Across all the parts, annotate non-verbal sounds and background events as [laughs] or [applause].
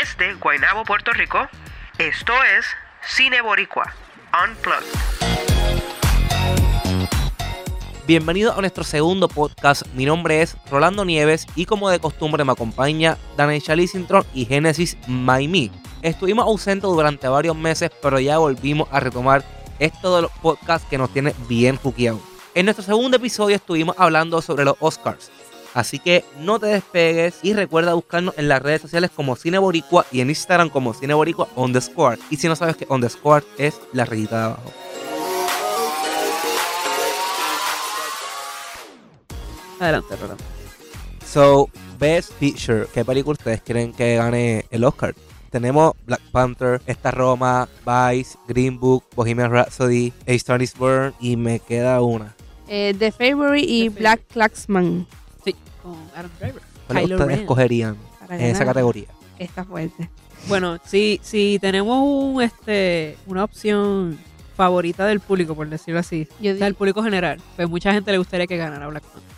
Desde Guaynabo, Puerto Rico, esto es Cine Boricua, Unplugged. Bienvenido a nuestro segundo podcast. Mi nombre es Rolando Nieves y como de costumbre me acompaña Danesha Lissintron y Genesis Maimi. Estuvimos ausentes durante varios meses, pero ya volvimos a retomar esto de los podcasts que nos tiene bien juqueados. En nuestro segundo episodio estuvimos hablando sobre los Oscars. Así que no te despegues y recuerda buscarnos en las redes sociales como Cine Boricua y en Instagram como Cine Boricua on the square. Y si no sabes que on the square es la rayita de abajo. Adelante. So, Best Picture. ¿Qué película ustedes creen que gane el Oscar? Tenemos Black Panther, Esta Roma, Vice, Green Book, Bohemian Rhapsody, A Star is Born y me queda una. Eh, The Favorite y The Black Klaxman. Sí, con Adam Driver. ¿Cuál Kylo ustedes Ren. escogerían Para en esa categoría? Está fuerte. Bueno, si, si tenemos un, este, una opción favorita del público, por decirlo así, Yo o sea, di- el público general, pues mucha gente le gustaría que ganara Black Panther.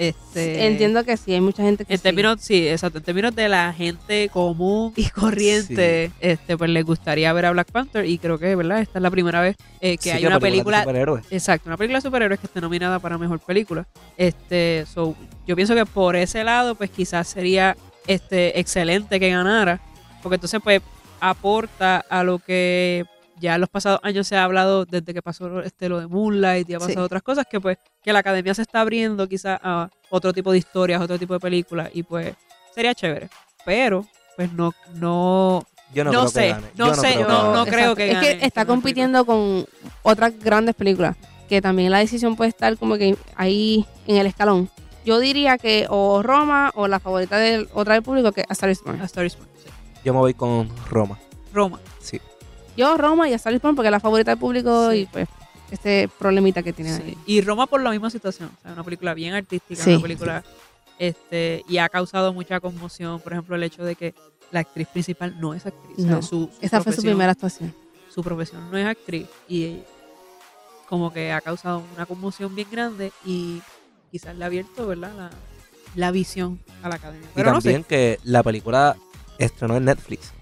Este, entiendo que sí, hay mucha gente que En sí. términos, sí, exacto, en términos de la gente común y [laughs] corriente, este, pues les gustaría ver a Black Panther y creo que, ¿verdad? Esta es la primera vez eh, que Sí, hay una película superhéroes. Exacto, una película de superhéroes que esté nominada para mejor película. Este, so, yo pienso que por ese lado, pues quizás sería este excelente que ganara, porque entonces pues aporta a lo que ya en los pasados años se ha hablado desde que pasó este lo de Moonlight y ha pasado Sí. otras cosas que pues que la academia se está abriendo quizás a otro tipo de historias, otro tipo de películas y pues sería chévere. Pero pues no no Yo no, no creo sé, que gane. no Yo sé, creo no- no creo que Es que está película. compitiendo con otras grandes películas. Que también la decisión puede estar como que ahí en el escalón. Yo diría que o Roma o la favorita de otra del público que es A Star is Born. A Star is Born, sí. Yo me voy con Roma. Roma. Yo Roma y A Star is Born porque es la favorita del público Sí. y pues este problemita que tiene Sí. ahí. Y Roma por la misma situación. O sea, una película bien artística, Sí. una película este y ha causado mucha conmoción. Por ejemplo, el hecho de que la actriz principal no es actriz. o sea, No. su, su Esa fue su primera actuación. Su profesión no es actriz y como que ha causado una conmoción bien grande y quizás le ha abierto, ¿verdad? La, la visión a la academia. Y Pero no también sé. que la película estrenó en Netflix.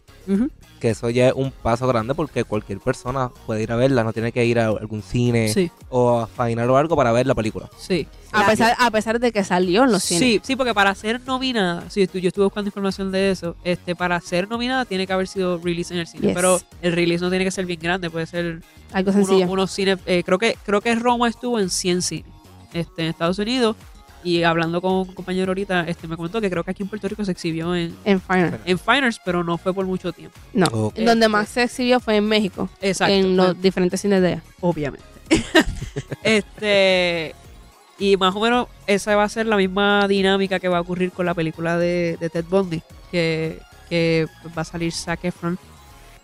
Que eso ya es un paso grande porque cualquier persona puede ir a verla, no tiene que ir a algún cine Sí, o a Final o algo para ver la película. sí. A La- pesar, a pesar de que salió en los cines. Sí, sí, porque para ser nominada, sí, yo estuve buscando información de eso, este, para ser nominada tiene que haber sido release en el cine, Yes. pero el release no tiene que ser bien grande, puede ser Algo uno- sencillo. unos cines, eh, creo que creo que Roma estuvo en 100 cines este, en Estados Unidos y hablando con un compañero ahorita, este, me comentó que creo que aquí en Puerto Rico se exhibió en, En Final. en Finers, pero no fue por mucho tiempo. No. Ok. Donde más se exhibió fue en México. Exacto. en los diferentes cines de allá. obviamente. [laughs] este y más o menos esa va a ser la misma dinámica que va a ocurrir con la película de, de Ted Bundy, que, que va a salir Zac Efron.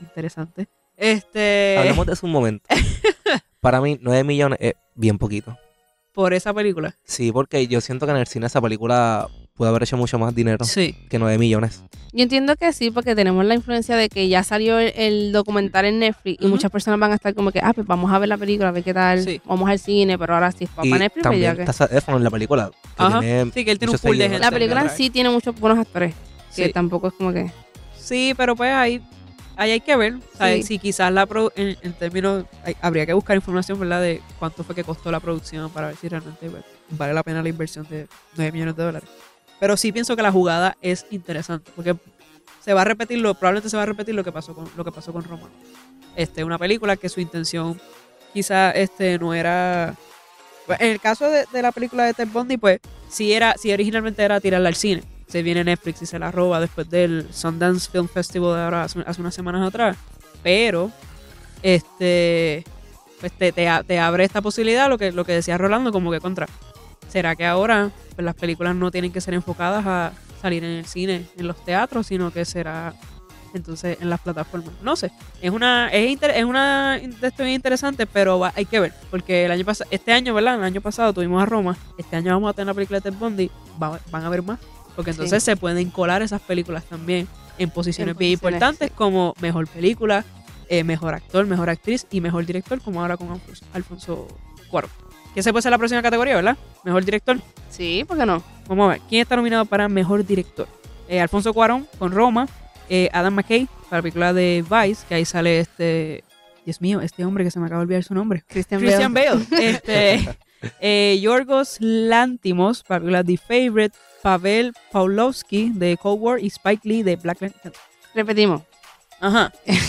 Interesante. Este Hablemos de eso un momento. [laughs] Para mí, 9 millones es bien poquito. Por esa película. Sí, porque yo siento que en el cine esa película puede haber hecho mucho más dinero Sí. que 9 millones. Yo entiendo que sí, porque tenemos la influencia de que ya salió el, el documental en Netflix y muchas personas van a estar como que, ah, pues vamos a ver la película, a ver qué tal, Sí. vamos al cine, pero ahora sí, y Netflix, también ya que... está Efron en la película. que Ajá. tiene Sí, que él tiene un pool de gente. La película en sí tiene muchos buenos actores, que Sí. tampoco es como que... Sí, pero pues ahí, ahí hay que ver. Sí. Si quizás la pro- en, en términos, hay- habría que buscar información, ¿verdad? De cuánto fue que costó la producción para ver si realmente pues, vale la pena la inversión de 9 millones de dólares. Pero sí pienso que la jugada es interesante, porque se va a repetir lo, probablemente se va a repetir lo que pasó con, lo que pasó con Roma. Este, una película que su intención quizá este no era. pues, En el caso de, de la película de Ted Bundy, pues sí era, sí originalmente era tirarla al cine. Se viene Netflix y se la roba después del Sundance Film Festival de ahora hace, unas semanas atrás. Pero, este, pues te, te, te abre esta posibilidad, lo que, lo que decía Rolando, como que contra. ¿Será que ahora pues, las películas no tienen que ser enfocadas a salir en el cine, en los teatros, sino que será entonces en las plataformas? No sé. Es una, es, inter- es una esto bien interesante, pero va- hay que ver. Porque el año pasado, este año, ¿verdad? El año pasado tuvimos a Roma. Este año vamos a tener la película de Ted Bundy. Va- van a ver más. Porque entonces se pueden colar esas películas también en posiciones En bien importantes sí. como mejor película, eh, mejor actor, mejor actriz y mejor director, como ahora con Alfonso, Alfonso Cuarón. Que se puede ser la próxima categoría, ¿verdad? Mejor director. Sí, ¿por qué no? Vamos a ver. ¿Quién está nominado para mejor director? Eh, Alfonso Cuarón con Roma. eh, Adam McKay, para la película de Vice, que ahí sale este. Dios mío, este hombre que se me acaba de olvidar su nombre. Christian, Christian Bale. Bale. este, [laughs] eh, Yorgos Lantimos, para la película The Favorite. Pavel Pawlowski de Cold War y Spike Lee de Blackland. Repetimos. Ajá. [laughs]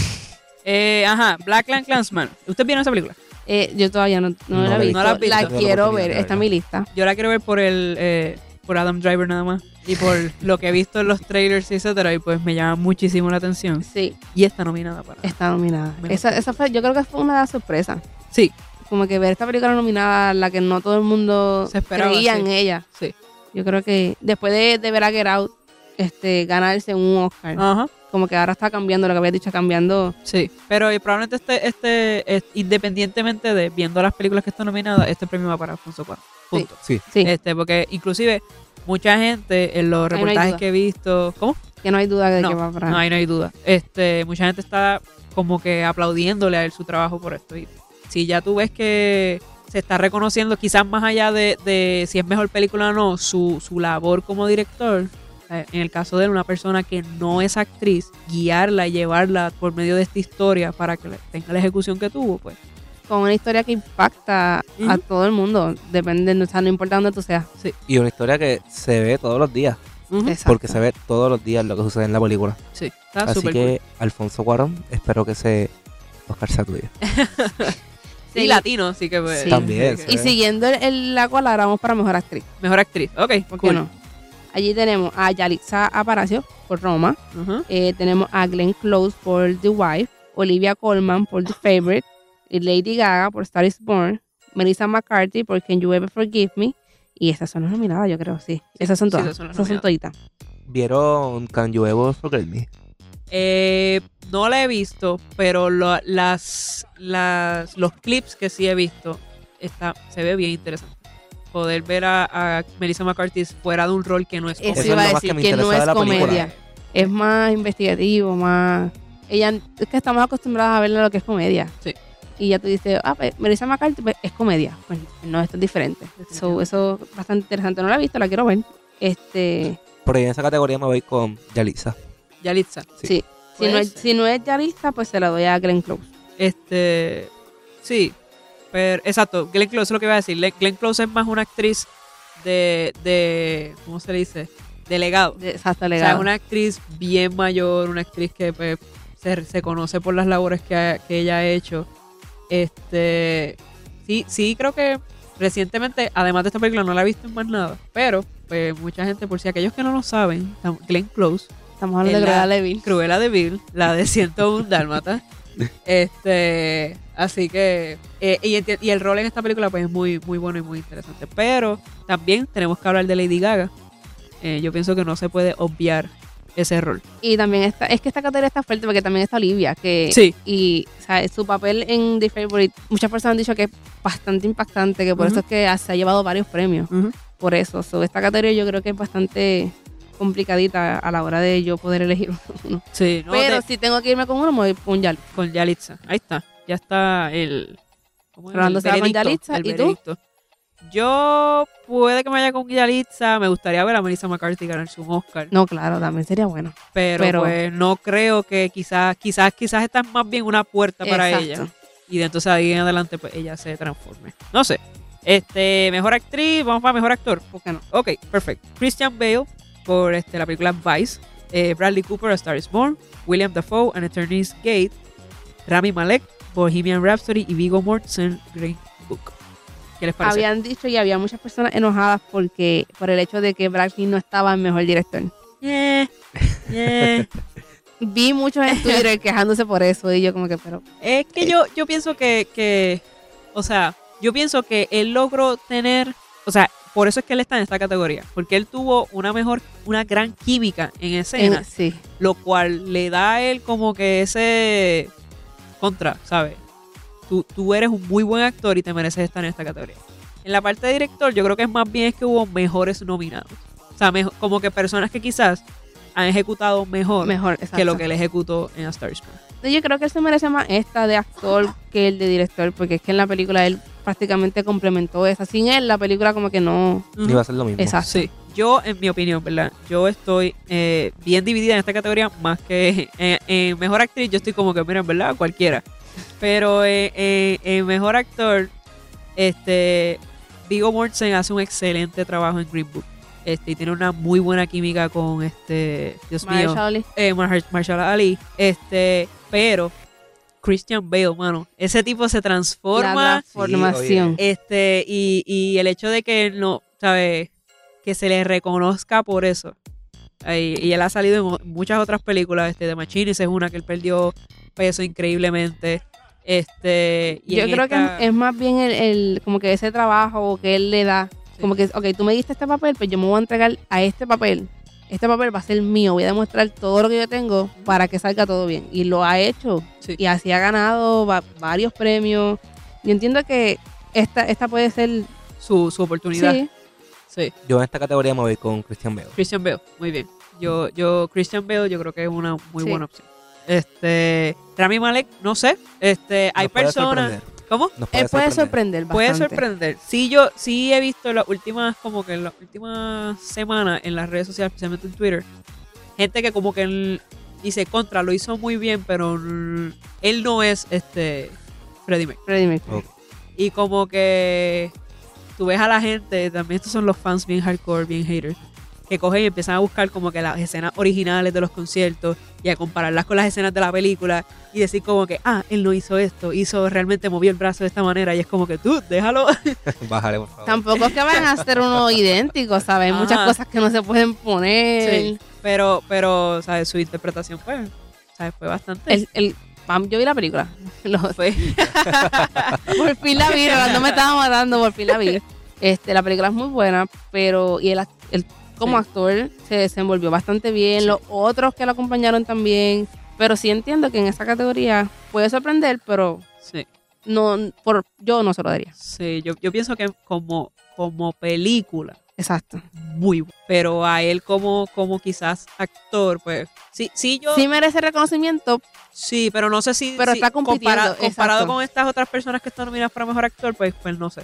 Eh, ajá, Blackland Clansman. ¿Usted vieron esa película? Eh, yo todavía no, no No la he visto. No la visto. La quiero ver. Está en mi lista. Yo la quiero ver por el eh, por Adam Driver nada más. Y por lo que he visto en los trailers y etcétera. Y pues me llama muchísimo la atención. Sí, Y está nominada para. está nominada. Me Esa, esa fue, yo creo que fue una de las sorpresas. Sí, Como que ver esta película nominada, la que no todo el mundo Se esperaba, creía sí. en ella. sí. Yo creo que después de, de ver a Get Out este, ganarse un Oscar, Ajá. como que ahora está cambiando, lo que había dicho, cambiando. Sí. Pero probablemente este, este, independientemente de viendo las películas que están nominadas, este premio va para Alfonso Cuarón. Punto. Sí. Sí, Este, porque inclusive mucha gente en los no reportajes que he visto. ¿Cómo? que no hay duda de no, que va para. No, ahí no hay duda. Este, mucha gente está como que aplaudiéndole a él su trabajo por esto. Y si ya tú ves que se está reconociendo, quizás más allá de, de si es mejor película o no, su, su labor como director. eh, En el caso de él, una persona que no es actriz, guiarla y llevarla por medio de esta historia para que tenga la ejecución que tuvo, pues Con una historia que impacta a todo el mundo, depende, o sea, no importa dónde tú seas. Y una historia que se ve todos los días. Porque se ve todos los días lo que sucede en la película. sí, está Así que, Alfonso Cuarón, espero que ese Oscar sea tuyo. [laughs] Y Sí. latino, así que pues, Sí. También, sí, sí. Y siguiendo el, el- la cual ahora vamos para mejor actriz. Mejor actriz. Ok, ¿Por qué cool. no? Allí tenemos a Yalitza Aparacio por Roma. Eh, tenemos a Glenn Close por The Wife. Olivia Colman por The Favorite. y Lady Gaga por Star is Born. Melissa McCarthy por Can You Ever Forgive Me. Y esas son las nominadas, yo creo, sí. Esas son sí, todas. esas son esas son toditas. ¿Vieron Can You Ever Forget Me? Eh, no la he visto, pero lo- las, las, los clips que sí he visto está, se ve bien interesante. Poder ver a, a Melissa McCarthy fuera de un rol que no es Eso Eso es iba a más que decir me que, no es película. comedia. Es más investigativo, más... Ella, es que estamos acostumbrados a verle lo que es comedia. Sí. Y ya tú dices, ah, pues Melissa McCarthy pues, es comedia. Pues no, esto es diferente. So, eso es bastante interesante. No la he visto, la quiero ver. Este, Por ahí en esa categoría me voy con Yalitza. Yalitza. Sí. sí. Si no, es, ser. si no es pues se la doy a Glenn Close. Este, sí, pero exacto, Glenn Close es lo que iba a decir. Le- Glenn Close es más una actriz de, de ¿cómo se le dice? Delegado. De, exacto, O sea, legado. una actriz bien mayor, una actriz que pues, se, se conoce por las labores que, ha- que ella ha hecho. Este, sí, sí creo que recientemente, además de esta película, no la he visto en más nada. Pero, pues, mucha gente, por si aquellos que no lo saben, Glenn Close, Estamos hablando de Cruella Levin. Cruella de Vil, la de 101 Dálmata. [laughs] Este, así que, eh, y, y el rol en esta película pues es muy, muy bueno y muy interesante. Pero también tenemos que hablar de Lady Gaga. Eh, yo pienso que no se puede obviar ese rol. Y también está, es que esta categoría está fuerte porque también está Olivia, que Sí. y o sea, su papel en The Favorite, muchas personas han dicho que es bastante impactante, que por Ujú. eso es que se ha llevado varios premios. Por eso, so, esta categoría yo creo que es bastante complicadita a la hora de yo poder elegir [laughs] uno. Sí, no, Pero de- si tengo que irme con uno, me voy con Yal. con Yalitza. Ahí está. Ya está el. ¿cómo es? El se con Yalitza, el ¿y tú? veredicto. Yo puede que me vaya con Yalitza. Me gustaría ver a Melissa McCarthy ganarse un Oscar. No, claro, también sería bueno. pero, Pero- pues no creo que quizás, quizás, quizás esta es más bien una puerta para Exacto. ella. Y de entonces ahí en adelante, pues ella se transforme. No sé. Este, mejor actriz, vamos para mejor actor. ¿Por qué no? Ok, perfecto. Christian Bale por este, la película Vice. eh, Bradley Cooper, A Star is Born. William Dafoe, An Attorney's Gate. Rami Malek, Bohemian Rhapsody. Y Viggo Mortensen, Green Book. ¿Qué les parece? Habían dicho y había muchas personas enojadas porque por el hecho de que Brad Pitt no estaba en mejor director. Yeah, yeah. [laughs] Vi muchos en Twitter quejándose por eso y yo como que, pero Es que yo, yo pienso que, que, o sea, yo pienso que él logró tener, o sea, por eso es que él está en esta categoría, porque él tuvo una mejor, una gran química en escena, en- sí. lo cual le da a él como que ese contra, ¿sabes? Tú, tú eres un muy buen actor y te mereces estar en esta categoría. En la parte de director, yo creo que es más bien es que hubo mejores nominados. O sea, como que personas que quizás han ejecutado mejor, que lo que él ejecutó en A Star. Yo creo que él se merece más esta de actor que el de director, porque es que en la película él prácticamente complementó esa. Sin él, la película como que no... Ni va a ser lo mismo. Exacto. Sí, yo en mi opinión, ¿verdad? Yo estoy eh, bien dividida en esta categoría, más que en, en mejor actriz, yo estoy como que, mira, en verdad, cualquiera. Pero eh, eh, en mejor actor, este, Viggo Mortensen hace un excelente trabajo en Green Book. Este, y tiene una muy buena química con este, Dios mío, Mahershala Ali. eh, Marshall Ali. Este, pero Christian Bale, mano, ese tipo se La transforma. transformación. Este, y, y el hecho de que no, ¿sabes? Que se le reconozca por eso. Ay, Y, él ha salido en muchas otras películas, este, de Machines es una que él perdió peso increíblemente. Este, y Yo creo que esta- es, es más bien el, el- como que ese trabajo que él le da. Sí. Como que, ok, tú me diste este papel, pues yo me voy a entregar a este papel. Este papel va a ser mío. Voy a demostrar todo lo que yo tengo para que salga todo bien. Y lo ha hecho. Sí. Y así ha ganado va- varios premios. Yo entiendo que esta, esta puede ser. su, su oportunidad. Sí, Sí. Yo en esta categoría me voy con Christian Bale. Christian Bale, muy bien. Yo, yo, Christian Bale, yo creo que es una muy Sí. buena opción. Este, Rami Malek, no sé. Este, hay Nos personas. sorprender. ¿Cómo? Nos él puede sorprender Puede bastante. sorprender. Sí, yo sí he visto las últimas, como que en las últimas semanas en las redes sociales, especialmente en Twitter, gente que como que él dice contra, lo hizo muy bien, pero él no es este Freddie Mercury. Freddie Mercury. Y como que tú ves a la gente, también estos son los fans bien hardcore, bien haters, que cogen y empiezan a buscar como que las escenas originales de los conciertos y a compararlas con las escenas de la película y decir como que, ah, él no hizo esto, hizo, realmente movió el brazo de esta manera y es como que tú, déjalo. [laughs] Bájale, por favor. Tampoco es que van a hacer uno [laughs] idéntico, ¿sabes? Hay muchas Ajá. cosas que no se pueden poner. Sí. Pero, pero, ¿sabes? Su interpretación fue, ¿sabes? Fue bastante. El, el, pam, yo vi la película. [laughs] Lo- fue, por fin la vi, no me estaba matando, por fin la vi. Este, la película es muy buena, pero y como Sí. actor se desenvolvió bastante bien. Sí. Los otros que lo acompañaron también. Pero sí entiendo que en esa categoría puede sorprender, pero sí, no por yo no se lo daría. sí. Yo, yo pienso que como, como película, Exacto. muy bueno. Pero a él como, como quizás actor, pues, sí, sí, yo... Sí merece reconocimiento, Sí, pero no sé si, Pero si está compitiendo, compara- comparado exacto. con estas otras personas que están nominadas para mejor actor, pues, pues no sé.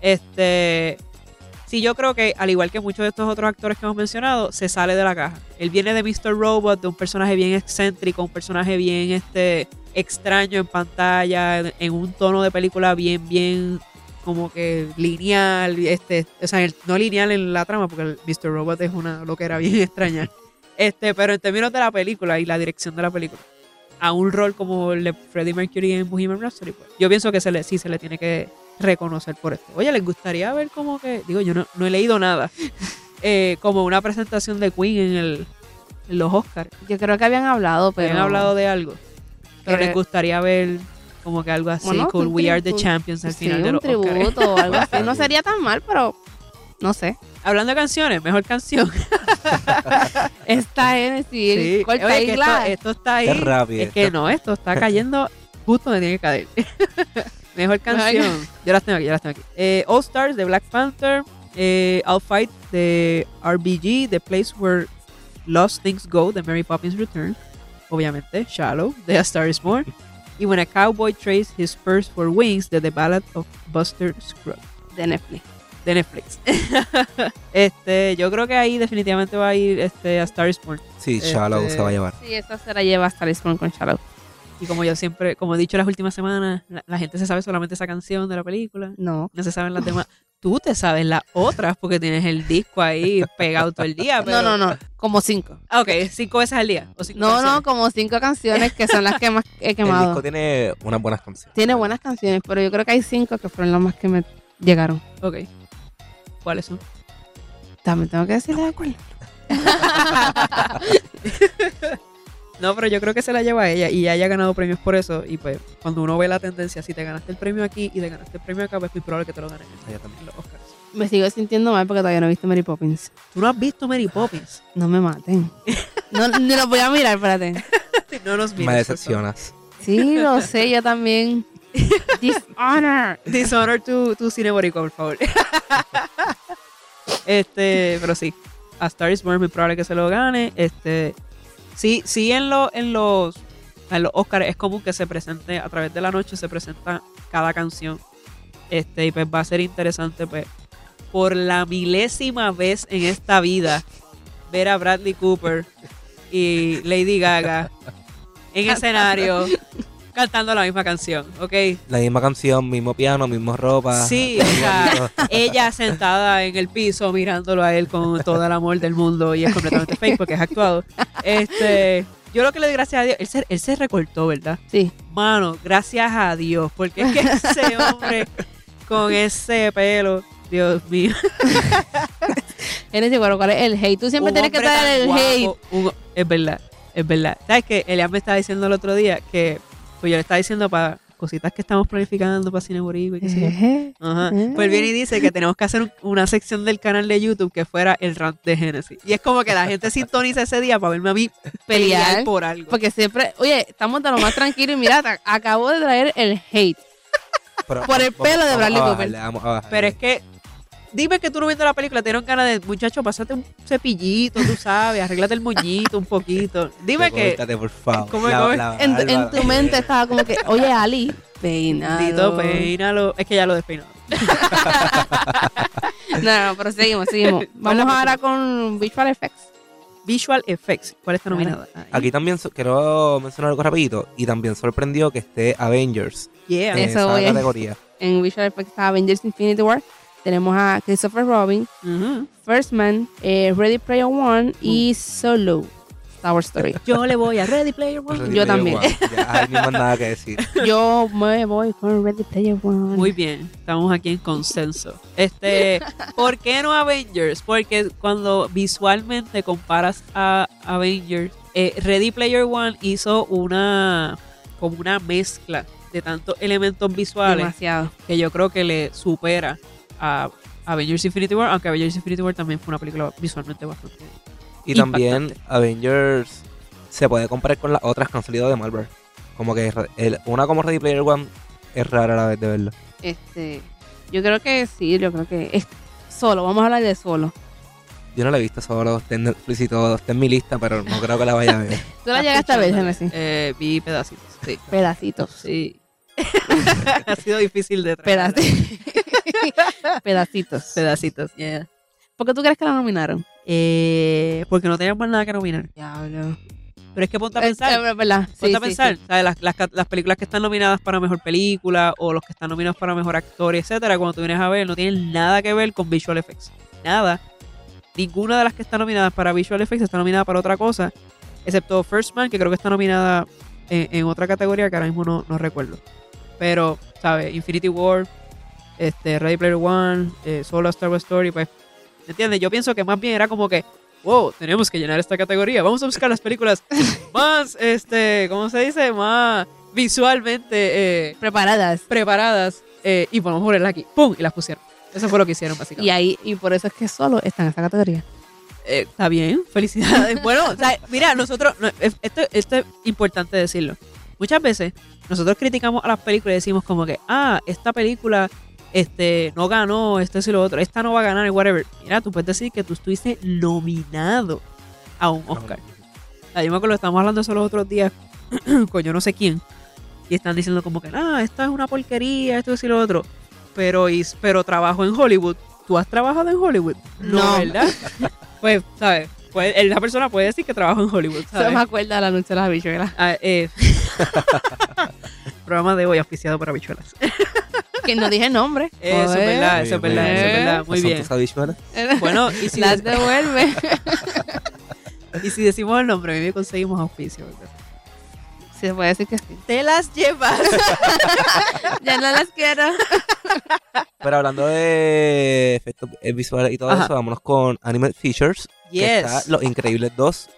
Este, sí, yo creo que al igual que muchos de estos otros actores que hemos mencionado, se sale de la caja. Él viene de Mr. Robot, de un personaje bien excéntrico, un personaje bien este extraño en pantalla, en, un tono de película bien, bien como que lineal, este, o sea, no lineal en la trama, porque el Mr. Robot es una loquera bien [laughs] extraña. Este, pero en términos de la película y la dirección de la película, a un rol como el de Freddie Mercury en Bohemian Rhapsody, pues, yo pienso que se le, sí se le tiene que reconocer por esto. Oye, ¿les gustaría ver como que, digo, yo no, no he leído nada, [laughs] eh, como una presentación de Queen en, el, en los Oscars? yo creo que habían hablado, pero ¿Han hablado de algo? Pero les gustaría ver como que algo así, Bueno, cool, un We Are the. Champions al sí, final de un los Oscars. tributo o algo así. No [laughs] sería tan mal, pero no sé. Hablando de canciones, mejor canción. [laughs] Está en sí, corta Oye, y que esto, está ahí. Qué. Es que no, esto está cayendo justo donde tiene que caer. Mejor canción. Yo las tengo aquí, yo las tengo aquí. Eh, All Stars de Black Panther. Eh, I'll Fight de RBG. The Place Where Lost Things Go de Mary Poppins Return. Obviamente. Shallow de A Star Is Born. Y When a Cowboy Trades His Spurs for Wings de The Ballad of Buster Scruggs de Netflix. de Netflix. [laughs] este, yo creo que ahí definitivamente va a ir este, A Star Is Born. Sí, Shallow Este- se va a llevar. Sí, esa se la lleva hasta Lisbon con Shallow. Y como yo siempre, como he dicho las últimas semanas, la, la gente se sabe solamente esa canción de la película. No. No se saben las demás. Tú te sabes las otras porque tienes el disco ahí pegado todo el día. Pero... No, no, no. Como cinco. Ah, ok, cinco veces al día. O cinco No, no, como cinco canciones que son las que más he [laughs] El quemado. disco tiene unas buenas canciones. Tiene buenas canciones, pero yo creo que hay cinco que fueron las más que me llegaron. Ok. ¿Cuáles son? También tengo que decirle de cuál. [laughs] No, pero yo creo que se la lleva ella y ella ha ganado premios por eso. Y pues, cuando uno ve la tendencia, si te ganaste el premio aquí y te ganaste el premio acá, pues es muy probable que te lo ganen Ella también. en los Oscars. Me sigo sintiendo mal porque todavía no he visto Mary Poppins. ¿Tú no has visto Mary Poppins? No me maten. No, ni lo voy a mirar, espérate. [laughs] No nos mires. Me decepcionas. Sí, lo sé, yo también. [laughs] Dishonor. Dishonor tu, tu cine boricua, por favor. [laughs] este, pero sí. A Star is Born muy probable que se lo gane. Este, sí, sí en, lo- en los en los Oscars es común que se presente a través de la noche se presenta cada canción. Este, y pues va a ser interesante, pues, por la milésima vez en esta vida, ver a Bradley Cooper y Lady Gaga en [laughs] escenario cantando la misma canción, ¿ok? La misma canción, mismo piano, mismo ropa. Sí, o sea, ella sentada en el piso mirándolo a él con todo el amor del mundo y es completamente fake porque es actuado. Este, yo lo que le doy gracias a Dios, él se, él se recortó, ¿verdad? Sí. Mano, gracias a Dios, porque es que ese hombre con ese pelo, Dios mío. [laughs] Genesis, bueno, ¿cuál es el hate? Tú siempre un tienes que tan el guapo, hate. un- es verdad, es verdad. ¿Sabes qué? Elian me estaba diciendo el otro día que, pues yo le estaba diciendo para cositas que estamos planificando para Cine Boricua y qué sé yo. Ajá. Pues viene y dice que tenemos que hacer un- una sección del canal de YouTube que fuera el rant de Genesis. Y es como que la gente sintoniza ese día para verme a mí pelear Pelear. por algo. Porque siempre, oye, estamos de lo más tranquilo y mira, acabo de traer el hate. Pero- por el vamos- pelo de Bradley Cooper. Pero es que, dime que tú no viendo la película, te dieron ganas de, muchacho, pásate un cepillito, tú sabes, arréglate el moñito un poquito. Dime que, Córtate, por favor. ¿Cómo La- cómo es? la En, tu mente estaba como que, oye, Ali, peinado. Dito, peínalo. Es que ya lo despeinó. [laughs] No, no, pero seguimos, seguimos. [laughs] Vamos ahora con Visual Effects. Visual Effects, ¿cuál está nominada? Ahí. Aquí también so- quiero mencionar algo rapidito. Y también sorprendió que esté Avengers Yeah. en Eso esa voy categoría. [laughs] En Visual Effects está Avengers Infinity War. Tenemos a Christopher Robin, Ujú. First Man, eh, Ready Player One y Solo. Star Wars Story. Yo le voy a Ready Player One. Ready Yo Player también. One. Ya, hay nada que decir. [laughs] Yo me voy con Ready Player One. Muy bien, estamos aquí en consenso. Este, [laughs] ¿por qué no Avengers? Porque cuando visualmente comparas a Avengers, eh, Ready Player One hizo una como una mezcla de tantos elementos visuales Demasiado. que yo creo que le supera a Avengers Infinity War, aunque Avengers Infinity War también fue una película visualmente bastante. Y también. Avengers se puede comparar con las otras que han salido de Marvel. Como que el- una como Ready Player One es rara a la vez de verlo. Este, yo creo que sí, yo creo que es solo. Vamos a hablar de solo. Yo no la he visto solo, está en Netflix y todo, está en mi lista, pero no creo que la vaya a ver. [laughs] Tú la llegaste a ver. Genesis. Eh, vi pedacitos, sí. Pedacitos. Sí. [laughs] ha sido difícil de traer. Pedacitos. [laughs] Pedacitos. Pedacitos, yeah. ¿Por qué tú crees que la nominaron? Eh, porque no tenían más nada que nominar. Diablo. Pero es que ponte a pensar. es verdad. ponte Sí, a sí, pensar. sí. ¿sabes? Las, las las películas que están nominadas para mejor película o los que están nominados para mejor actor, etcétera, cuando tú vienes a ver, no tienen nada que ver con visual effects. Nada. Ninguna de las que están nominadas para visual effects está nominada para otra cosa, excepto First Man, que creo que está nominada en, en otra categoría que ahora mismo no, no recuerdo. Pero, ¿sabes? Infinity War, este, Ready Player One, eh, Solo a Star Wars Story, pues, ¿me entiendes? Yo pienso que más bien era como que, wow, tenemos que llenar esta categoría, vamos a buscar las películas [laughs] más, este, ¿cómo se dice? Más visualmente eh, Preparadas. preparadas eh, y podemos ponerla aquí, ¡pum! Y las pusieron. Eso fue lo que hicieron, básicamente. Y ahí, y por eso es que solo está en esa categoría. Eh, está bien, felicidades. [laughs] bueno, o sea, mira, nosotros, no, es- esto, esto es importante decirlo. Muchas veces nosotros criticamos a las películas y decimos como que, ah, esta película este, no ganó, esto es y lo otro, esta no va a ganar, y whatever. Mira, tú puedes decir que tú estuviste nominado a un Oscar. O sea, yo me acuerdo, estábamos hablando eso los otros días [clears throat] con yo no sé quién. Y están diciendo como que, ah, esta es una porquería, esto es y lo otro. Pero, y, pero trabajo en Hollywood. ¿Tú has trabajado en Hollywood? No. ¿verdad? [laughs] pues, ¿sabes? Pues, la persona puede decir que trabajo en Hollywood, ¿sabes? me acuerda de la noche de las habichuelas. Ah, eh, [laughs] programa de hoy auspiciado por habichuelas. [laughs] Que no dije nombre. [laughs] Eso es verdad, eso es verdad, muy eso es bien. [laughs] Bueno, y si, Las [laughs] devuelve. y si decimos el nombre, a mí me conseguimos auspicio. ¿verdad? Se puede decir que sí. Te las llevas. Ya no las quiero. Pero hablando de efectos visuales y todo Ajá. eso, vámonos con Animated Features. que está Yes. Los Increíbles 2,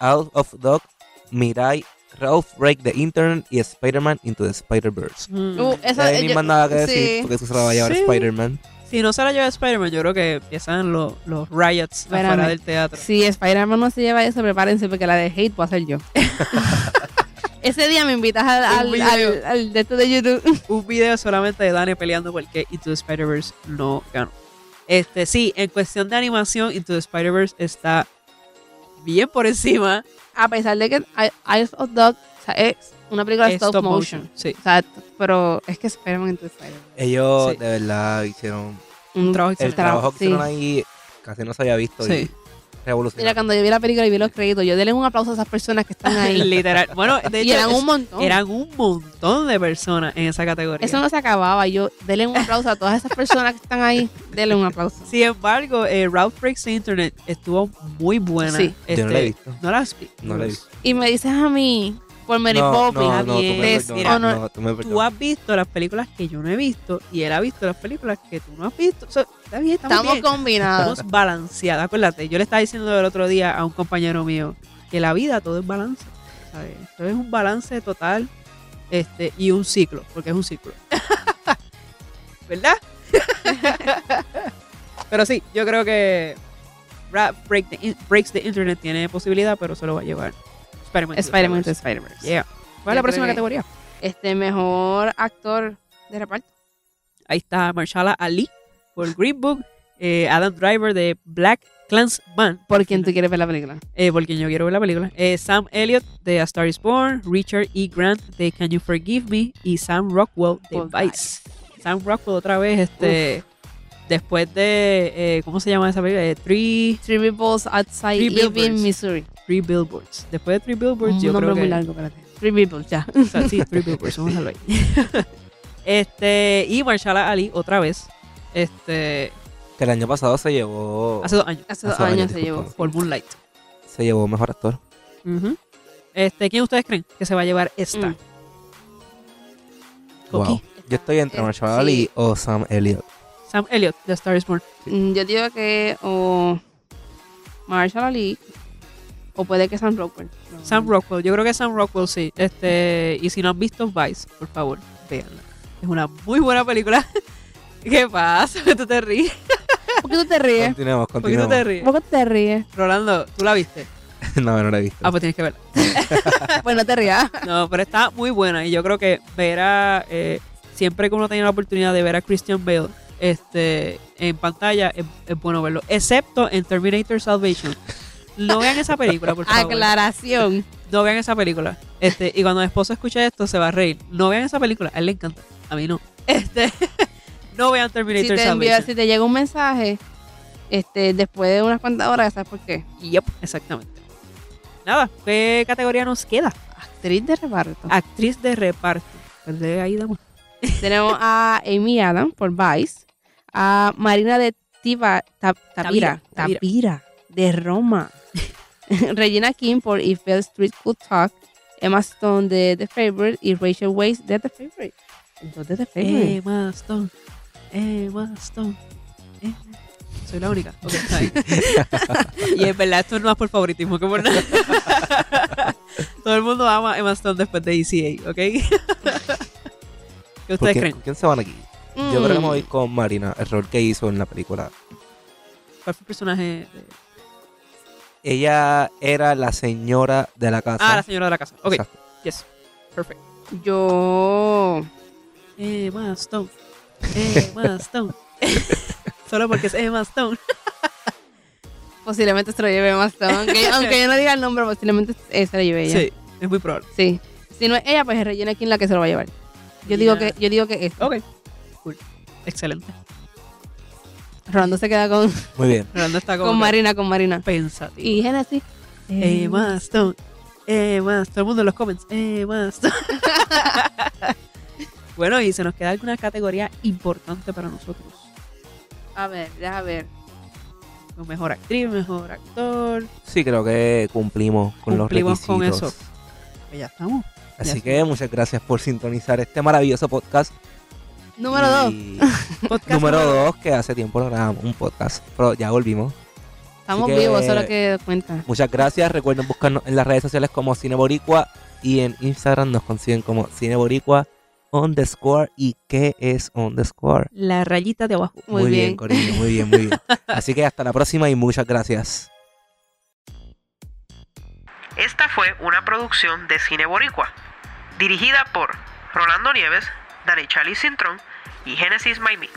Out of Dog, Mirai, Ralph Break the Internet y Spider-Man Into the Spider-Verse. Mm. Uh, No hay yo- más nada que decir sí. porque eso se la va a llevar Sí. Spider-Man. Si no se la lleva Spider-Man, yo creo que empiezan los, los riots Espérame. afuera del teatro. Si Spider-Man no se lleva eso, prepárense porque la de Hate voy a hacer yo. [laughs] Ese día me invitas al- al de esto de YouTube. [laughs] Un video solamente de Dani peleando porque Into the Spider-Verse no ganó. Este, sí, en cuestión de animación, Into the Spider-Verse está bien por encima. A pesar de que I- Eyes of Dog sea, es una película Es stop, motion. Sí. Exacto. Pero es que Spider-Man Spider-Man. Ellos Sí. de verdad hicieron. Un trabajo El trabajo que sí. hicieron ahí casi no se había visto. Sí. Y revolucionario. Mira, cuando yo vi la película y vi los créditos, yo denle un aplauso a esas personas que están ahí. [laughs] Literal. Bueno, de y hecho, eran un montón. eran un montón de personas en esa categoría. Eso no se acababa. Yo, denle un aplauso a todas esas personas que están ahí. Denle un aplauso. Sin embargo, eh, Route Breaks the Internet estuvo muy buena. Sí. Yo no la he Este, visto. ¿No la has visto? No la he visto. Y me dices a mí, por Mary no, Poppins. no, no, tú me bien. perdonas, Mira, no, tú me Tú has visto las películas que yo no he visto y él ha visto las películas que tú no has visto. O sea, está bien, estamos, Estamos bien. combinados. Estamos balanceados. Acuérdate, yo le estaba diciendo el otro día a un compañero mío que la vida todo es balance. ¿sabes? Esto es un balance total este, y un ciclo, porque es un ciclo. [laughs] ¿Verdad? [laughs] pero sí, yo creo que Rap Break the In- Breaks the Internet tiene posibilidad, pero se lo va a llevar Spider-Man. Spider-Man Spider-Verse. Yeah. ¿Cuál es la próxima categoría? Este mejor actor de reparto. Ahí está Marshala Ali por Green Book, eh, Adam Driver de Black Clansman, Por quien tú quieres ver la película. eh, por quien yo quiero ver la película, eh, Sam Elliott de A Star Is Born, Richard E. Grant de Can You Forgive Me y Sam Rockwell de Por Vice. Sam Rockwell otra vez, este, después de, eh, ¿cómo se llama esa película? Eh, Three, Three Peoples Outside Three Ebbing, Billboards. Missouri. Three Billboards. Después de Three Billboards, Un yo nombre creo que... muy largo, espérate. Three Peoples, ya. [laughs] O sea, sí, Three Billboards, vamos a dejarlo ahí. [laughs] este, y Marshala Ali otra vez, este, Que el año pasado se llevó. hace dos años, Hace dos Hace años años, se llevó. por Moonlight. Se llevó mejor actor. Este, ¿quién ustedes creen que se va a llevar esta? Mm. Wow. Yo estoy entre Eh, Marshall sí. Ali o Sam Elliott. Sam Elliott de Star Is Born. Mm, Yo digo que o Marshall Ali o puede que Sam Rockwell. No. Sam Rockwell, yo creo que Sam Rockwell sí. Este, y si no han visto Vice, por favor, véanla. Es una muy buena película. [laughs] ¿Qué pasa? ¿Tú te [laughs] ríes? ¿Por qué tú te ríes? ¿Por qué tú te ríes? ¿Por qué te ríes? Rolando, ¿tú la viste? [laughs] no, no la he visto. Ah, pues tienes que verla. pues no te rías. No, pero está muy buena y yo creo que ver a, eh, siempre que uno tiene la oportunidad de ver a Christian Bale este, en pantalla, es, es bueno verlo. Excepto en Terminator Salvation. No vean esa película, por [laughs] favor. Aclaración. No vean esa película. Este, y cuando mi esposo escuche esto, se va a reír. No vean esa película. A él le encanta. A mí no. Este, [laughs] no vean Si Terminator te, envía, Salvation. si te llega un mensaje este, después de unas cuantas horas, ¿sabes por qué? Yep, exactamente. Nada, ¿qué categoría nos queda? Actriz de reparto. Actriz de reparto. Pues de ahí damos. Tenemos a Amy Adams por Vice, a Marina de Tiva, Ta- Tavira, Tavira, Tavira. Tavira, de Roma, [laughs] Regina King por If Beale Street Could Talk, Emma Stone de The Favorite y Rachel Weisz de The Favorite. De The Favorite. Emma Stone. Emma Stone. Emma- Soy la única. Ok, está bien. [laughs] y es verdad, esto no es por favoritismo, que por nada. [laughs] Todo el mundo ama a Emma Stone después de ECA, ¿ok? ¿Qué ¿Por ustedes creen? quién se van aquí? Yo creo que me Mm. voy con Marina, el rol que hizo en la película. ¿Cuál fue el personaje? de- Ella era la señora de la casa. Ah, la señora de la casa. Ok, Exacto. yes. Perfect. Yo. Emma Stone. Emma [laughs] Stone. [laughs] Solo porque es Emma Stone. [laughs] Posiblemente se lo lleve Emma Stone. Aunque, aunque yo no diga el nombre, posiblemente eh, se lo lleve ella. Sí, es muy probable. Sí. Si no es ella, pues es Regina King la que se lo va a llevar. Yo digo que, yo digo que es. Ok, cool. Excelente. Rolando se queda con, Muy bien. Rolando está [laughs] con que Marina, con Marina. pensativo. Y Genesis. Emma Stone. Emma Stone. Todo el mundo en los comments. Emma Stone. [laughs] bueno, y se nos queda alguna categoría importante para nosotros. A ver, déjame ver. Mejor actriz, mejor actor. Sí, creo que cumplimos con Cumplimos los con requisitos. eso. Pues ya estamos. Así Ya que muchas gracias por sintonizar este maravilloso podcast. Número dos. [laughs] Podcast Número dos, que hace tiempo lo grabamos, un podcast. Pero ya volvimos. Estamos Así que- vivos, solo que cuenta. Muchas gracias. Recuerden buscarnos en las redes sociales como Cine Boricua y en Instagram nos consiguen como Cine Boricua underscore y qué es underscore. La rayita de abajo. Muy bien. Corillo, muy bien, muy bien. [laughs] Así que hasta la próxima y muchas gracias. Esta fue una producción de Cine Boricua, dirigida por Rolando Nieves, Danichali Cintrón y Genesis Maimí.